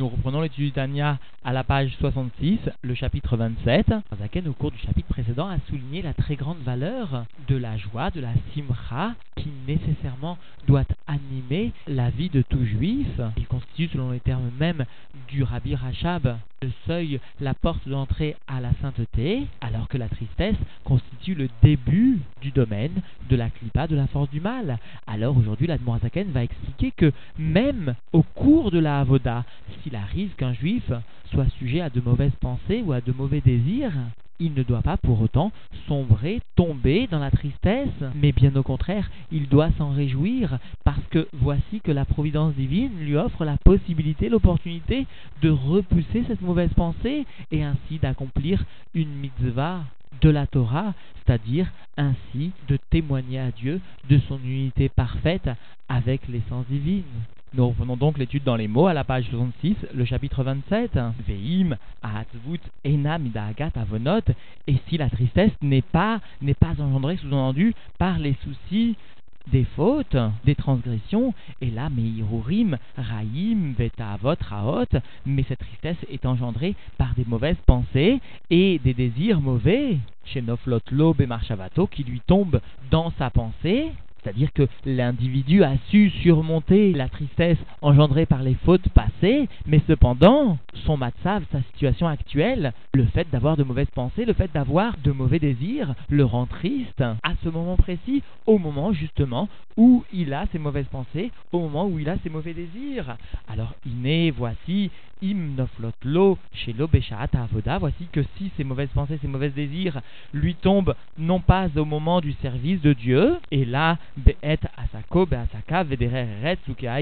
Nous reprenons l'étude du à la page 66, le chapitre 27. Zaken, au cours du chapitre précédent, a souligné la très grande valeur de la joie, de la simcha, qui nécessairement doit animer la vie de tout juif. Il constitue, selon les termes mêmes du Rabbi Rachab, le seuil, la porte d'entrée à la sainteté, alors que la tristesse constitue le début du domaine de la clipa, de la force du mal. Alors aujourd'hui, la Zaken va expliquer que même au cours de la Avoda, s'il arrive qu'un juif soit sujet à de mauvaises pensées ou à de mauvais désirs, il ne doit pas pour autant sombrer, tomber dans la tristesse, mais bien au contraire, il doit s'en réjouir parce que voici que la providence divine lui offre la possibilité, l'opportunité de repousser cette mauvaise pensée et ainsi d'accomplir une mitzvah de la Torah, c'est-à-dire ainsi de témoigner à Dieu de son unité parfaite avec l'essence divine. Nous reprenons donc l'étude dans les mots à la page 66, le chapitre 27. Veim, Ahatzvut, Enam, Avonot. Et si la tristesse n'est pas, n'est pas engendrée, sous-entendu, par les soucis des fautes, des transgressions, et là, Meirurim, Raïm, Avot, Raot, mais cette tristesse est engendrée par des mauvaises pensées et des désirs mauvais, chez Noflot Lob et Marshavato, qui lui tombent dans sa pensée, c'est-à-dire que l'individu a su surmonter la tristesse engendrée par les fautes passées, mais cependant, son matzav, sa situation actuelle, le fait d'avoir de mauvaises pensées, le fait d'avoir de mauvais désirs, le rend triste à ce moment précis, au moment justement où il a ses mauvaises pensées, au moment où il a ses mauvais désirs. Alors, iné, voici, im lo chez avoda, voici que si ces mauvaises pensées, ces mauvais désirs lui tombent non pas au moment du service de Dieu, et là, asako be'asaka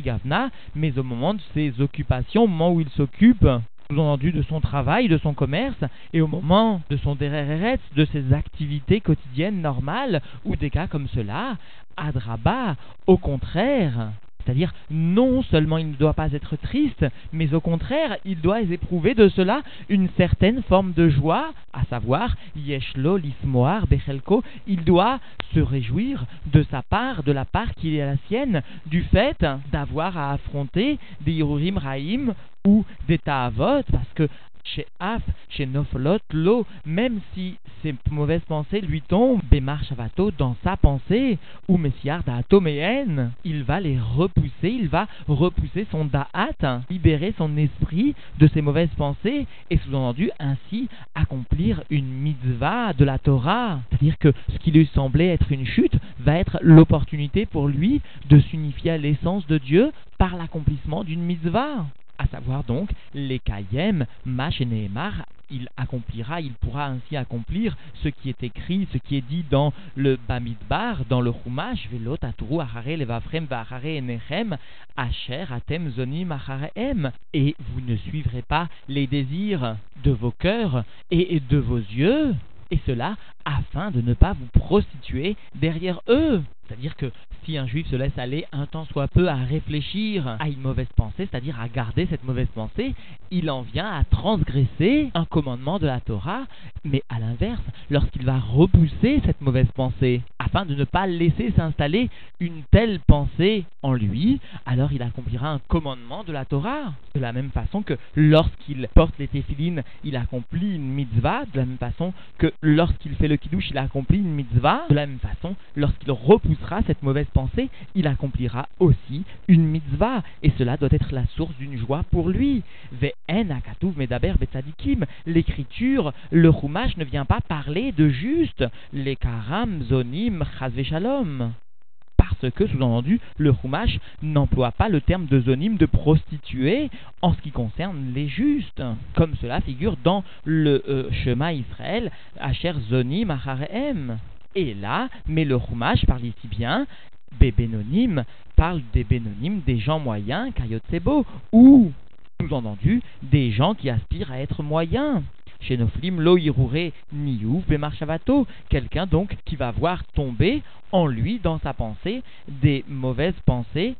gavna, mais au moment de ses occupations, au moment où il s'occupe sous-entendu de son travail, de son commerce, et au moment de son dereret, de ses activités quotidiennes normales, ou des cas comme cela, Adraba, au contraire, c'est-à-dire, non seulement il ne doit pas être triste, mais au contraire, il doit éprouver de cela une certaine forme de joie, à savoir, Yeshlo, Lismoar, Bechelko, il doit se réjouir de sa part, de la part qui est la sienne, du fait d'avoir à affronter des Yerurim Raïm ou des Ta'avot, parce que chez Af, chez Noflot, l'eau, même si ces mauvaises pensées lui tombent, Bémar Shavato, dans sa pensée, ou Messiar Da'ato il va les repousser, il va repousser son Da'at, libérer son esprit de ces mauvaises pensées, et sous-entendu ainsi accomplir une mitzvah de la Torah. C'est-à-dire que ce qui lui semblait être une chute va être l'opportunité pour lui de s'unifier à l'essence de Dieu par l'accomplissement d'une mitzvah à savoir donc les Kayem, Mash et Nehemar, il accomplira, il pourra ainsi accomplir ce qui est écrit, ce qui est dit dans le Bamidbar, dans le Chumash, Velot, Aturu, Ahare, Levafrem, Vahare, Nechem, Asher, Atem, Zonim, Achareem. Et vous ne suivrez pas les désirs de vos cœurs et de vos yeux, et cela afin de ne pas vous prostituer derrière eux. C'est-à-dire que si un juif se laisse aller un temps soit peu à réfléchir à une mauvaise pensée, c'est-à-dire à garder cette mauvaise pensée, il en vient à transgresser un commandement de la Torah, mais à l'inverse, lorsqu'il va repousser cette mauvaise pensée, afin de ne pas laisser s'installer une telle pensée en lui, alors il accomplira un commandement de la Torah. De la même façon que lorsqu'il porte les téphilines, il accomplit une mitzvah, de la même façon que lorsqu'il fait le kiddush, il accomplit une mitzvah, de la même façon, lorsqu'il repousse cette mauvaise pensée, il accomplira aussi une mitzvah, et cela doit être la source d'une joie pour lui. medaber L'écriture, le chumash ne vient pas parler de juste, les karam zonim parce que, sous-entendu, le Chumash n'emploie pas le terme de zonim de prostituée en ce qui concerne les justes, comme cela figure dans le euh, Shema Israël, Asher Zonim Achareem. Et là, mais le Chumash parle ici bien, Bébénonyme parle des bénonymes, des gens moyens, Kayotsebo, ou, sous-entendu, des gens qui aspirent à être moyens. Chez Noflim, lo irure niouf bemarchavato, quelqu'un donc qui va voir tomber en lui, dans sa pensée, des mauvaises pensées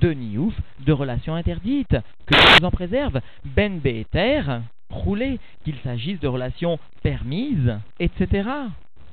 de niouf, de relations interdites, que Dieu nous en préserve, ben be'eter, rouler, qu'il s'agisse de relations permises, etc.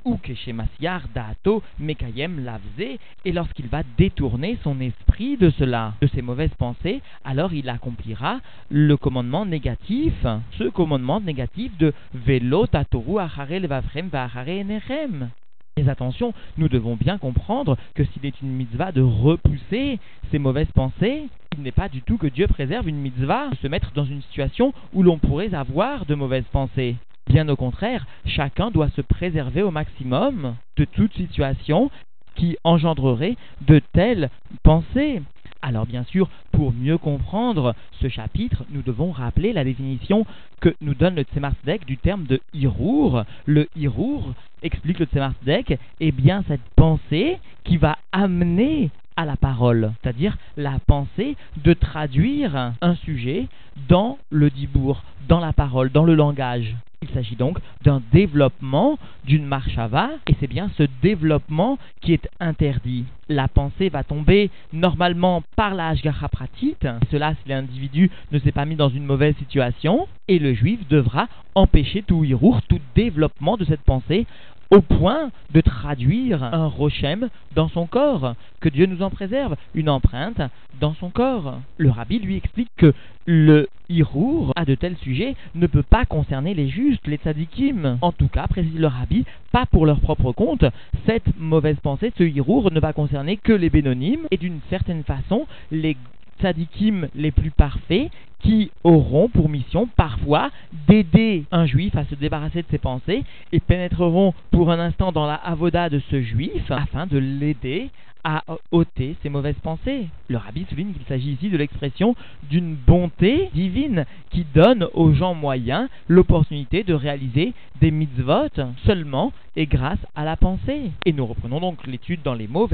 ou Keshemasiar Dato Mekayem Lavze, et lorsqu'il va détourner son esprit de cela, de ses mauvaises pensées, alors il accomplira le commandement négatif, ce commandement négatif de Velo Tatoru Achare Levavrem Vachare Enerem. Mais attention, nous devons bien comprendre que s'il est une mitzvah de repousser ces mauvaises pensées, il n'est pas du tout que Dieu préserve une mitzvah de se mettre dans une situation où l'on pourrait avoir de mauvaises pensées. Bien au contraire, chacun doit se préserver au maximum de toute situation qui engendrerait de telles pensées. Alors bien sûr, pour mieux comprendre ce chapitre, nous devons rappeler la définition que nous donne le Tzemar du terme de Hirour. Le Hirour, explique le Tzemar est bien cette pensée qui va amener à la parole, c'est-à-dire la pensée de traduire un sujet dans le dibour, dans la parole, dans le langage. Il s'agit donc d'un développement d'une marchava, et c'est bien ce développement qui est interdit. La pensée va tomber normalement par la Hashgacha pratique, cela si l'individu ne s'est pas mis dans une mauvaise situation, et le juif devra empêcher tout hirour, tout développement de cette pensée au point de traduire un rochem dans son corps. Que Dieu nous en préserve, une empreinte dans son corps. Le rabbi lui explique que le hirour à de tels sujets ne peut pas concerner les justes, les tzadikim. En tout cas, précise le rabbi, pas pour leur propre compte. Cette mauvaise pensée, ce hirour ne va concerner que les bénonymes et d'une certaine façon les tzadikim les plus parfaits qui auront pour mission parfois d'aider un juif à se débarrasser de ses pensées et pénétreront pour un instant dans la avoda de ce juif afin de l'aider à ôter ses mauvaises pensées. Le rabbi souligne qu'il s'agit ici de l'expression d'une bonté divine qui donne aux gens moyens l'opportunité de réaliser des mitzvot seulement et grâce à la pensée. Et nous reprenons donc l'étude dans les mots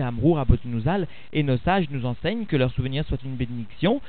et nos sages nous enseignent que leur souvenir soit une bénédiction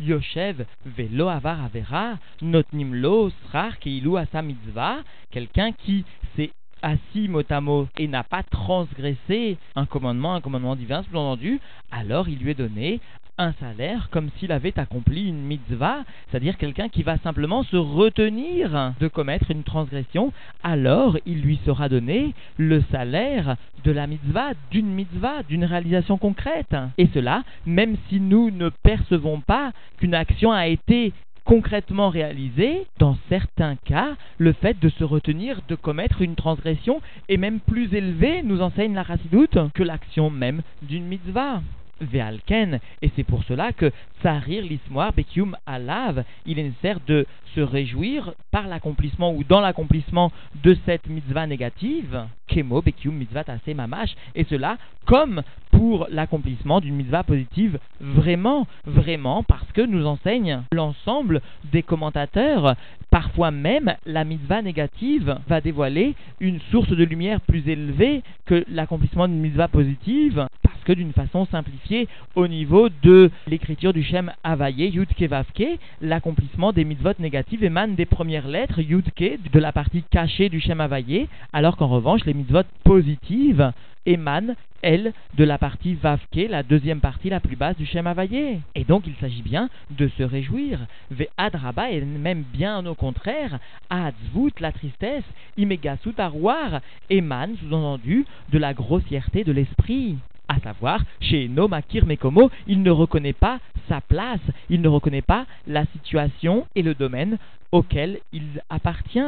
Yoshev velo avar avera, notnim lo srar keilu asa mitzvah, quelqu'un qui s'est assis mot à mot et n'a pas transgressé un commandement, un commandement divin, sous-entendu, alors il lui est donné un salaire comme s'il avait accompli une mitzvah, c'est-à-dire quelqu'un qui va simplement se retenir de commettre une transgression, alors il lui sera donné le salaire de la mitzvah, d'une mitzvah, d'une réalisation concrète. Et cela, même si nous ne percevons pas qu'une action a été concrètement réalisée, dans certains cas, le fait de se retenir de commettre une transgression est même plus élevé, nous enseigne la Rassidoute, que l'action même d'une mitzvah. Ve'alken, et c'est pour cela que Tsarir l'ismoir Bekium Alav, il est nécessaire de se réjouir par l'accomplissement ou dans l'accomplissement de cette mitzvah négative, Kemo Bekium Mitzvah Tase Mamash, et cela comme pour l'accomplissement d'une mitzvah positive, vraiment, vraiment, parce que nous enseigne l'ensemble des commentateurs, parfois même la mitzvah négative va dévoiler une source de lumière plus élevée que l'accomplissement d'une mitzvah positive, que d'une façon simplifiée, au niveau de l'écriture du Shem Havaye, Yudke Vavke, l'accomplissement des mitzvot négatives émane des premières lettres Yudke, de la partie cachée du Shem Havaye, alors qu'en revanche, les mitzvot positives émane, elle, de la partie Vavke, la deuxième partie la plus basse du Shem Havaye. Et donc il s'agit bien de se réjouir. Ve Adraba, et même bien au contraire, Adzvut, la tristesse, Imegasut Arwar, émane, sous-entendu, de la grossièreté de l'esprit à savoir, chez Nomakir Mekomo, il ne reconnaît pas sa place, il ne reconnaît pas la situation et le domaine auquel il appartient.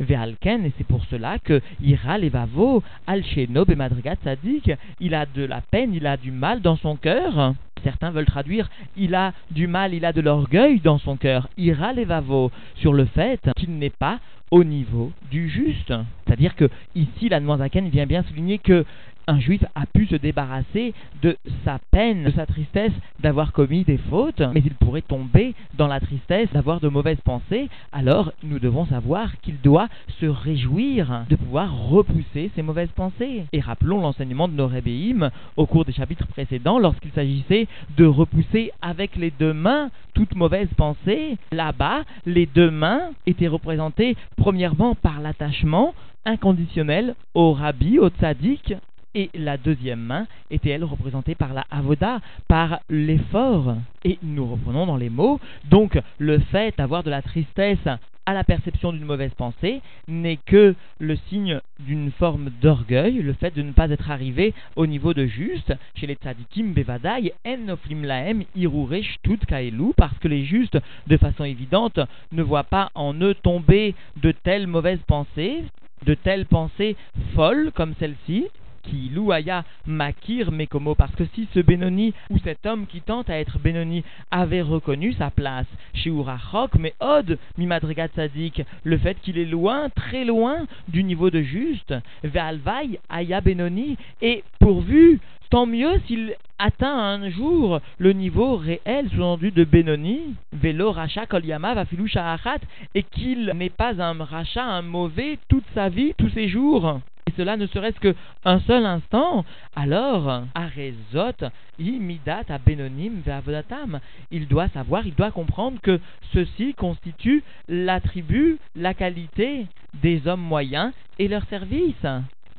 Ve'alken, et c'est pour cela que Ira Levavo, Al et Madrigat Sadik, il a de la peine, il a du mal dans son cœur. Certains veulent traduire il a du mal, il a de l'orgueil dans son cœur. Ira Levavo, sur le fait qu'il n'est pas au niveau du juste. C'est-à-dire que ici, la Zaken vient bien souligner que un juif a pu se débarrasser de sa peine, de sa tristesse d'avoir commis des fautes, mais il pourrait tomber dans la tristesse d'avoir de mauvaises pensées, alors nous devons savoir qu'il doit se réjouir de pouvoir repousser ces mauvaises pensées. Et rappelons l'enseignement de nos au cours des chapitres précédents, lorsqu'il s'agissait de repousser avec les deux mains toute mauvaise pensée. Là-bas, les deux mains étaient représentées premièrement par l'attachement inconditionnel au rabbi, au tzaddik, et la deuxième main était elle représentée par la avoda, par l'effort. Et nous reprenons dans les mots, donc le fait d'avoir de la tristesse à la perception d'une mauvaise pensée n'est que le signe d'une forme d'orgueil, le fait de ne pas être arrivé au niveau de juste. Chez les tzadikim bevadai, en noflim laem shtut kaelu, parce que les justes, de façon évidente, ne voient pas en eux tomber de telles mauvaises pensées, de telles pensées folles comme celle-ci, qui louaya makir mekomo, parce que si ce Benoni ou cet homme qui tente à être Benoni avait reconnu sa place chez Urachok, mais Od, Mimadrigat Sadik, le fait qu'il est loin, très loin du niveau de juste, Ve'alvai, Aya Benoni, et pourvu Tant mieux s'il atteint un jour le niveau réel, sous-entendu de Benoni, Velo Racha Kolyama Vafilu Sha'achat, et qu'il n'est pas un rachat, un mauvais toute sa vie, tous ses jours. Et cela ne serait-ce qu'un seul instant, alors, Arezot, Imidat à Ve'avodatam, il doit savoir, il doit comprendre que ceci constitue l'attribut, la qualité des hommes moyens et leur service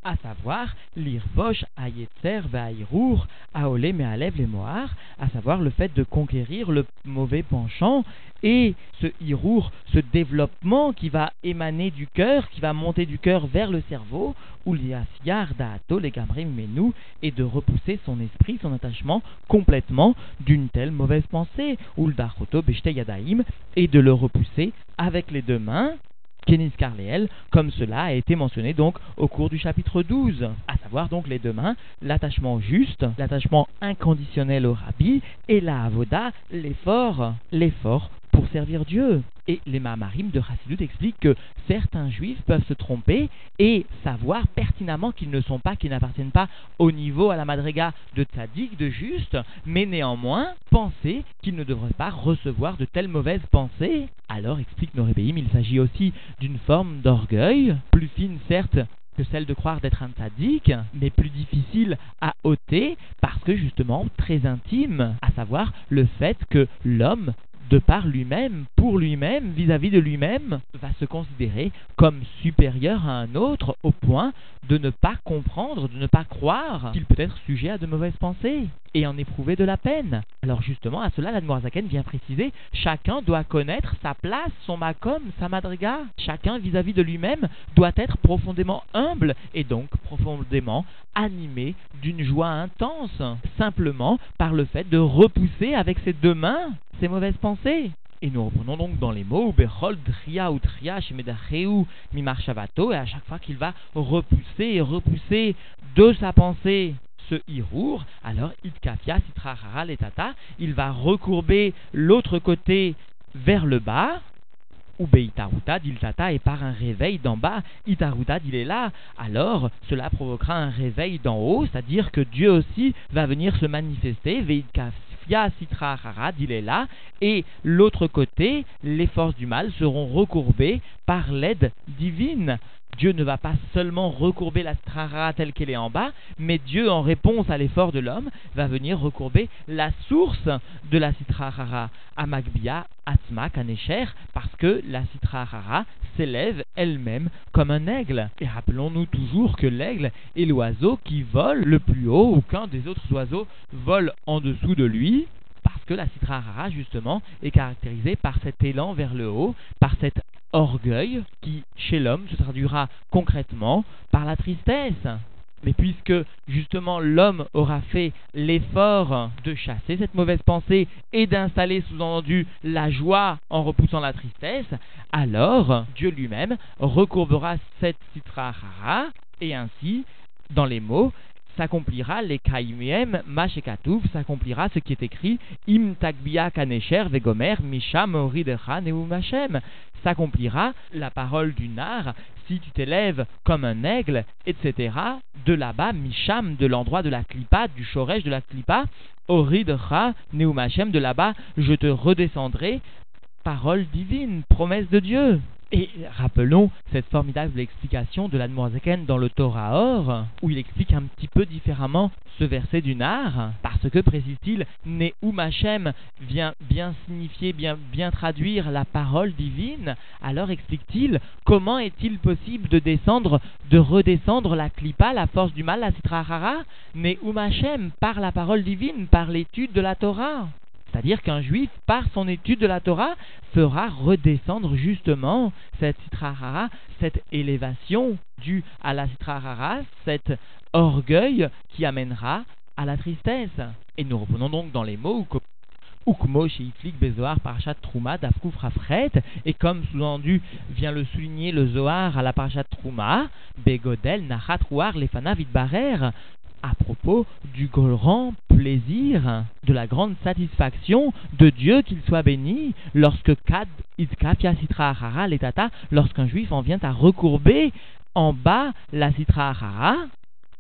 à savoir l'irvosh ayetzer ve'aïrour aolé me'alev les moar, à savoir le fait de conquérir le mauvais penchant et ce irour, ce développement qui va émaner du cœur, qui va monter du cœur vers le cerveau, ou liasiar da'ato les gamrim menu, et de repousser son esprit, son attachement complètement d'une telle mauvaise pensée, ou le yadaim, et de le repousser avec les deux mains, Kenis Carléel, comme cela a été mentionné donc au cours du chapitre 12, à savoir donc les deux mains, l'attachement juste, l'attachement inconditionnel au rabbi, et la avoda, l'effort, l'effort pour servir Dieu. Et les Mahamarim de Chassidut expliquent que certains juifs peuvent se tromper et savoir pertinemment qu'ils ne sont pas, qu'ils n'appartiennent pas au niveau à la madriga de tzaddik, de juste, mais néanmoins penser qu'ils ne devraient pas recevoir de telles mauvaises pensées. Alors, explique Norébéim, il s'agit aussi d'une forme d'orgueil, plus fine certes que celle de croire d'être un tzaddik, mais plus difficile à ôter parce que justement très intime, à savoir le fait que l'homme de par lui-même, pour lui-même, vis-à-vis de lui-même, va se considérer comme supérieur à un autre au point de ne pas comprendre, de ne pas croire qu'il peut être sujet à de mauvaises pensées et en éprouver de la peine. Alors justement, à cela, l'Admorazaken vient préciser, chacun doit connaître sa place, son makom, sa madriga. Chacun vis-à-vis de lui-même doit être profondément humble et donc profondément animé d'une joie intense, simplement par le fait de repousser avec ses deux mains ces mauvaises pensées. Et nous reprenons donc dans les mots Tria ou Tria Shemedacheu et à chaque fois qu'il va repousser et repousser de sa pensée ce Hirour, alors Itkafia Sitrahara Letata, il va recourber l'autre côté vers le bas, ou Beitarutad il tata et par un réveil d'en bas, Itarutad il est là, alors cela provoquera un réveil d'en haut, c'est-à-dire que Dieu aussi va venir se manifester, Sitra Harad, il est là, et l'autre côté, les forces du mal seront recourbées par l'aide divine. Dieu ne va pas seulement recourber la strara telle qu'elle est en bas, mais Dieu, en réponse à l'effort de l'homme, va venir recourber la source de la citrahara, Amagbia, Atma, Kanesher, parce que la citrahara s'élève elle-même comme un aigle. Et rappelons-nous toujours que l'aigle est l'oiseau qui vole le plus haut, ou qu'un des autres oiseaux vole en dessous de lui, parce que la citrahara, justement, est caractérisée par cet élan vers le haut, par cet orgueil qui, chez l'homme, se traduira concrètement par la tristesse. Mais puisque justement l'homme aura fait l'effort de chasser cette mauvaise pensée et d'installer sous-entendu la joie en repoussant la tristesse, alors Dieu lui-même recourbera cette citra et ainsi, dans les mots, s'accomplira les kaimiem mashekatouf, s'accomplira ce qui est écrit im tagbia kanesher vegomer misham oridecha machem s'accomplira la parole du nar si tu t'élèves comme un aigle, etc. De là-bas, Misham, de l'endroit de la clipa, du shoresh de la clipa, Oridra, Neumachem, de là-bas, je te redescendrai, parole divine, promesse de Dieu. Et rappelons cette formidable explication de l'Admorazaken dans le Torah Or, où il explique un petit peu différemment ce verset du Nar, parce que, précise-t-il, Neum Hashem vient bien signifier, bien, bien traduire la parole divine, alors explique-t-il, comment est-il possible de descendre, de redescendre la klipa, la force du mal, la citrahara Neum Hashem, par la parole divine, par l'étude de la Torah C'est-à-dire qu'un juif, par son étude de la Torah, fera redescendre justement cette citrahara, cette élévation due à la citrahara, cet orgueil qui amènera à la tristesse. Et nous reprenons donc dans les mots Ukmo Bezoar Parashat Trouma Dafkouf Rafret et comme sous-entendu vient le souligner le Zohar à la Parashat Trouma Begodel Nachat Ruar Lefana Vidbarer à propos du grand plaisir, de la grande satisfaction de Dieu qu'il soit béni lorsque Kad Sitra Ahara Letata, lorsqu'un juif en vient à recourber en bas la Sitra Ahara,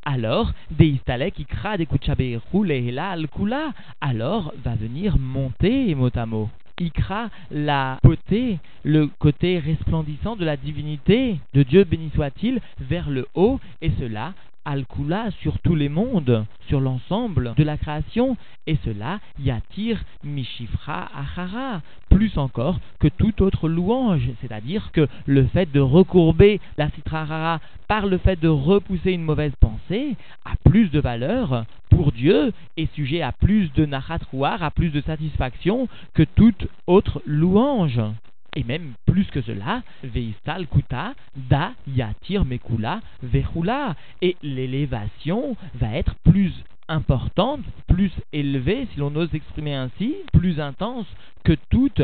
alors Deistalek Ikra Lehela al Kula, alors va venir monter mot à mot. Ikra la beauté, le côté resplendissant de la divinité de Dieu béni soit-il vers le haut, et cela Al-Kula sur tous les mondes, sur l'ensemble de la création, et cela Yatir Mishifra Achara, plus encore que toute autre louange, c'est-à-dire que le fait de recourber la Citrahara par le fait de repousser une mauvaise pensée a plus de valeur pour Dieu et sujet à plus de Nachatrouar, à plus de satisfaction que toute autre louange. Et même plus que cela, Veistal Kuta, Da Yatir Mekula Vechula. Et l'élévation va être plus importante, plus élevée, si l'on ose exprimer ainsi, plus intense que toute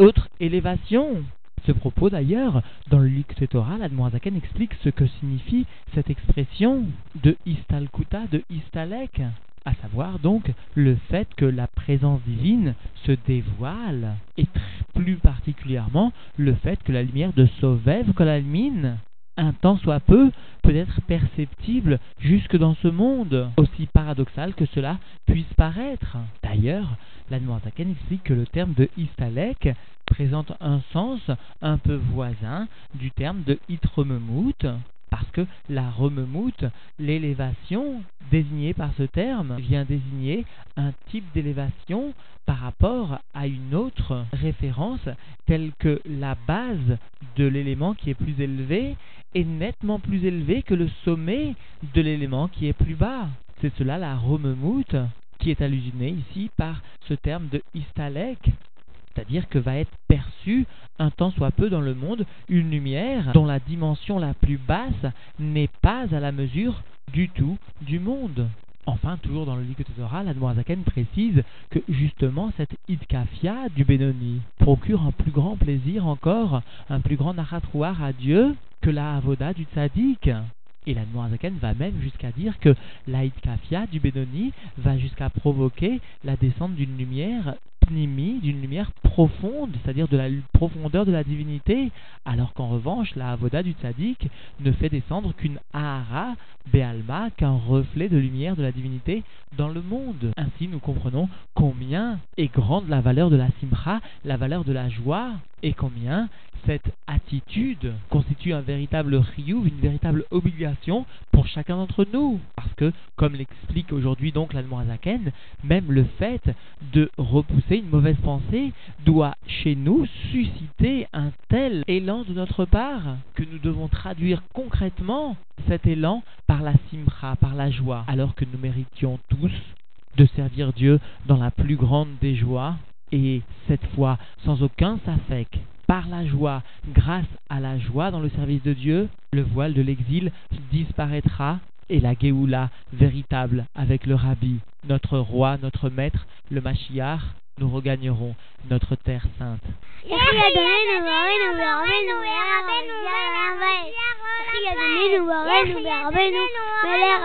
autre élévation. Ce propos d'ailleurs, dans le Likte Torah, l'Admorazaken explique ce que signifie cette expression de Istalkuta, de Istalek à savoir donc le fait que la présence divine se dévoile, et plus particulièrement le fait que la lumière de Sauvève mine un temps soit peu, peut être perceptible jusque dans ce monde, aussi paradoxal que cela puisse paraître. D'ailleurs, la Noirzaken explique que le terme de Istalek présente un sens un peu voisin du terme de Itrememut, parce que la rememoute, l'élévation désignée par ce terme, vient désigner un type d'élévation par rapport à une autre référence telle que la base de l'élément qui est plus élevé est nettement plus élevé que le sommet de l'élément qui est plus bas. C'est cela la rememoute qui est allusionnée ici par ce terme de istalek, c'est-à-dire que va être perçue un temps soit peu dans le monde une lumière dont la dimension la plus basse n'est pas à la mesure du tout du monde. Enfin, toujours dans le livre de Torah, la Zaken précise que justement cette idkafia du Benoni procure un plus grand plaisir encore, un plus grand nachatrouar à Dieu que la avoda du tzaddik. Et la Zaken va même jusqu'à dire que la idkafia du Benoni va jusqu'à provoquer la descente d'une lumière d'une lumière profonde, c'est-à-dire de la profondeur de la divinité, alors qu'en revanche, la avoda du tzaddik ne fait descendre qu'une ahara be'alma, qu'un reflet de lumière de la divinité dans le monde. Ainsi, nous comprenons combien est grande la valeur de la simcha, la valeur de la joie, et combien cette attitude constitue un véritable riyuv, une véritable obligation pour chacun d'entre nous. Parce que, comme l'explique aujourd'hui donc l'Almorazaken, même le fait de repousser une mauvaise pensée doit chez nous susciter un tel élan de notre part que nous devons traduire concrètement cet élan par la simra, par la joie, alors que nous méritions tous de servir Dieu dans la plus grande des joies et cette fois sans aucun safek par la joie, grâce à la joie dans le service de Dieu, le voile de l'exil disparaîtra et la Géoula véritable avec le Rabbi, notre roi, notre maître, le Mashiach, nous regagnerons notre terre sainte. García de Minuba, Benuba, Benu, Melera